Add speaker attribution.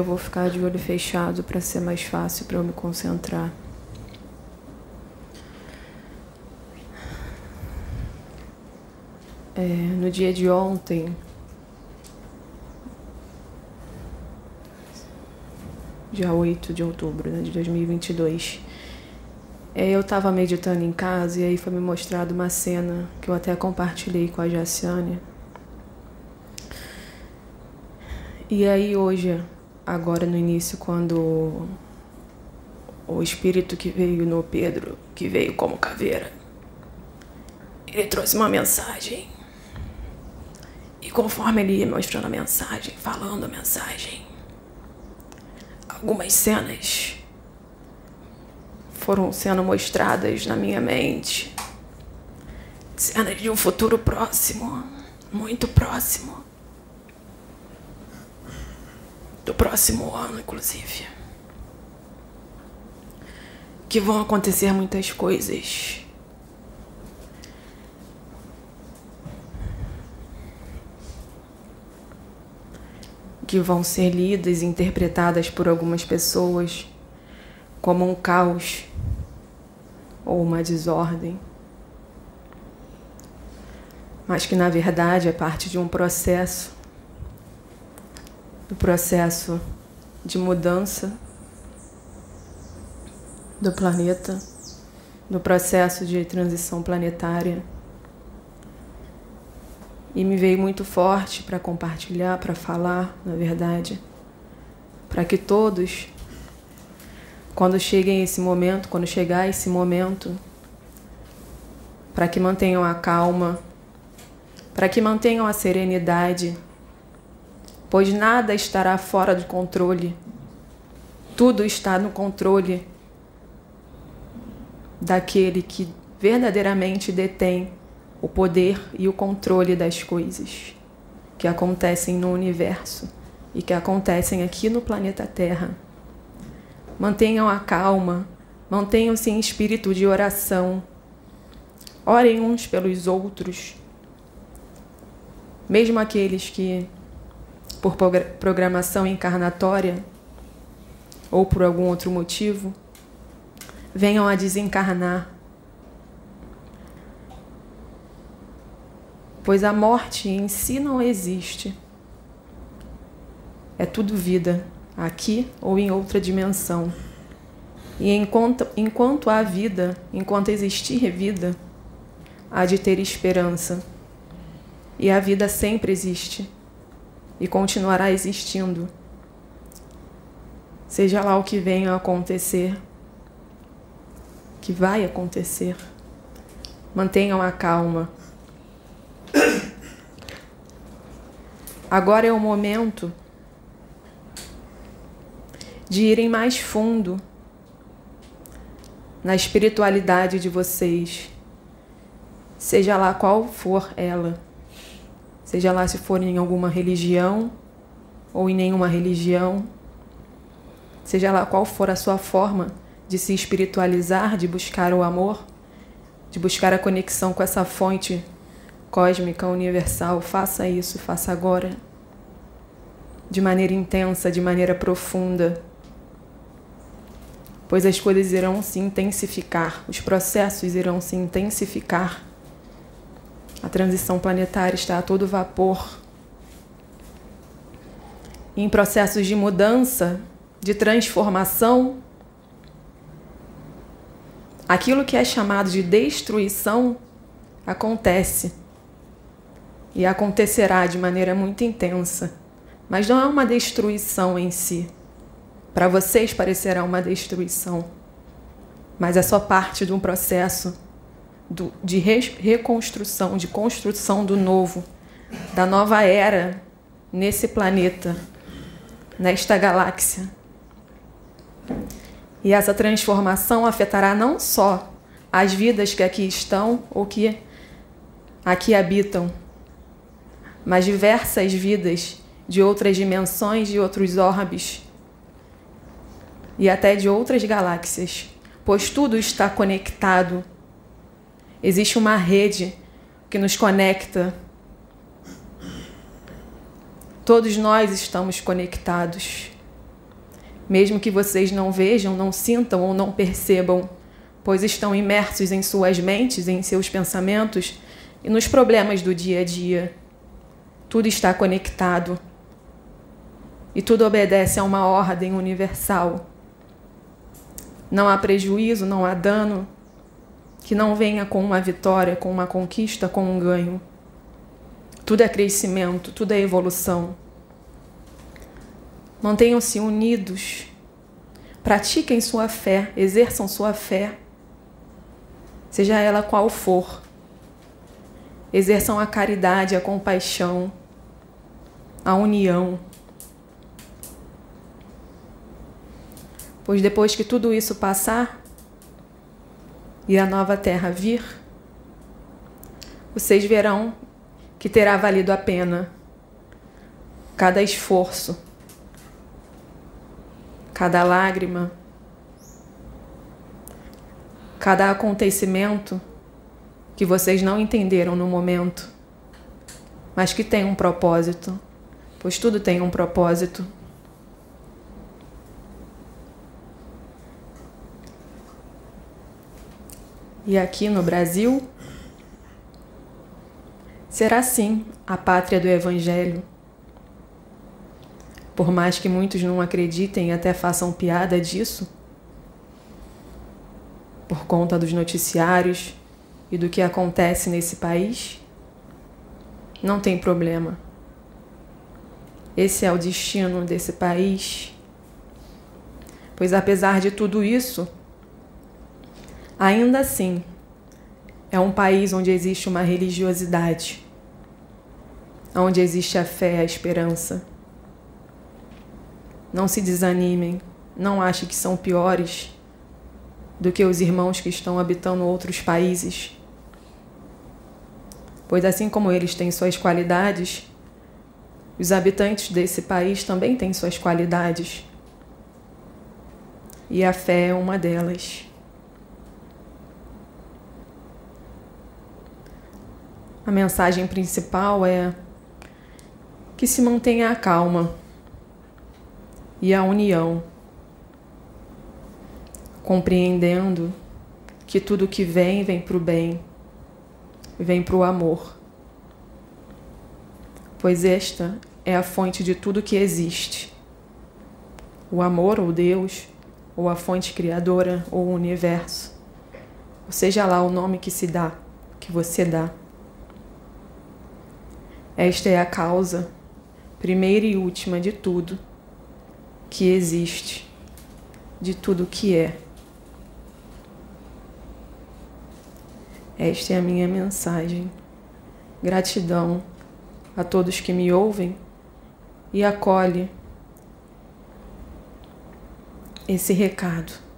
Speaker 1: Eu vou ficar de olho fechado para ser mais fácil para eu me concentrar. É, no dia de ontem, dia 8 de outubro né, de 2022, é, eu estava meditando em casa e aí foi me mostrado uma cena que eu até compartilhei com a Jaciane. E aí hoje, agora no início, quando o espírito que veio no Pedro, que veio como caveira, ele trouxe uma mensagem. E conforme ele ia mostrando a mensagem, falando a mensagem, algumas cenas foram sendo mostradas na minha mente. Cenas de um futuro próximo, muito próximo. Do próximo ano, inclusive. Que vão acontecer muitas coisas. Que vão ser lidas e interpretadas por algumas pessoas como um caos ou uma desordem, mas que na verdade é parte de um processo do processo de mudança do planeta, do processo de transição planetária. E me veio muito forte para compartilhar, para falar, na verdade, para que todos quando cheguem esse momento, quando chegar esse momento, para que mantenham a calma, para que mantenham a serenidade, pois nada estará fora do controle. Tudo está no controle daquele que verdadeiramente detém o poder e o controle das coisas que acontecem no universo e que acontecem aqui no planeta Terra mantenham a calma, mantenham-se em espírito de oração. Orem uns pelos outros, mesmo aqueles que, por programação encarnatória ou por algum outro motivo, venham a desencarnar. Pois a morte em si não existe. É tudo vida aqui ou em outra dimensão. E enquanto, enquanto há vida, enquanto existir vida, há de ter esperança. E a vida sempre existe e continuará existindo. Seja lá o que venha a acontecer, que vai acontecer, mantenham a calma. Agora é o momento de irem mais fundo na espiritualidade de vocês, seja lá qual for ela, seja lá se for em alguma religião ou em nenhuma religião, seja lá qual for a sua forma de se espiritualizar, de buscar o amor, de buscar a conexão com essa fonte cósmica universal, faça isso, faça agora, de maneira intensa, de maneira profunda. Pois as coisas irão se intensificar, os processos irão se intensificar. A transição planetária está a todo vapor. Em processos de mudança, de transformação, aquilo que é chamado de destruição acontece. E acontecerá de maneira muito intensa. Mas não é uma destruição em si para vocês parecerá uma destruição, mas é só parte de um processo do, de re, reconstrução, de construção do novo, da nova era nesse planeta, nesta galáxia. E essa transformação afetará não só as vidas que aqui estão ou que aqui habitam, mas diversas vidas de outras dimensões, de outros orbes e até de outras galáxias, pois tudo está conectado. Existe uma rede que nos conecta. Todos nós estamos conectados. mesmo que vocês não vejam, não sintam ou não percebam, pois estão imersos em suas mentes, em seus pensamentos e nos problemas do dia a dia. Tudo está conectado e tudo obedece a uma ordem universal. Não há prejuízo, não há dano que não venha com uma vitória, com uma conquista, com um ganho. Tudo é crescimento, tudo é evolução. Mantenham-se unidos. Pratiquem sua fé, exerçam sua fé, seja ela qual for. Exerçam a caridade, a compaixão, a união. Pois depois que tudo isso passar e a nova terra vir, vocês verão que terá valido a pena cada esforço, cada lágrima, cada acontecimento que vocês não entenderam no momento, mas que tem um propósito, pois tudo tem um propósito. E aqui no Brasil, será sim a pátria do Evangelho. Por mais que muitos não acreditem e até façam piada disso, por conta dos noticiários e do que acontece nesse país, não tem problema. Esse é o destino desse país. Pois apesar de tudo isso, ainda assim, é um país onde existe uma religiosidade, onde existe a fé, a esperança. Não se desanimem, não achem que são piores do que os irmãos que estão habitando outros países. Pois assim como eles têm suas qualidades, os habitantes desse país também têm suas qualidades. E a fé é uma delas. A mensagem principal é que se mantenha a calma e a união, compreendendo que tudo que vem, vem para o bem, vem para o amor, pois esta é a fonte de tudo que existe. O amor, ou Deus, ou a fonte criadora, ou o universo, ou seja lá o nome que se dá, que você dá. Esta é a causa, primeira e última de tudo que existe, de tudo que é. Esta é a minha mensagem. Gratidão a todos que me ouvem e acolhe esse recado.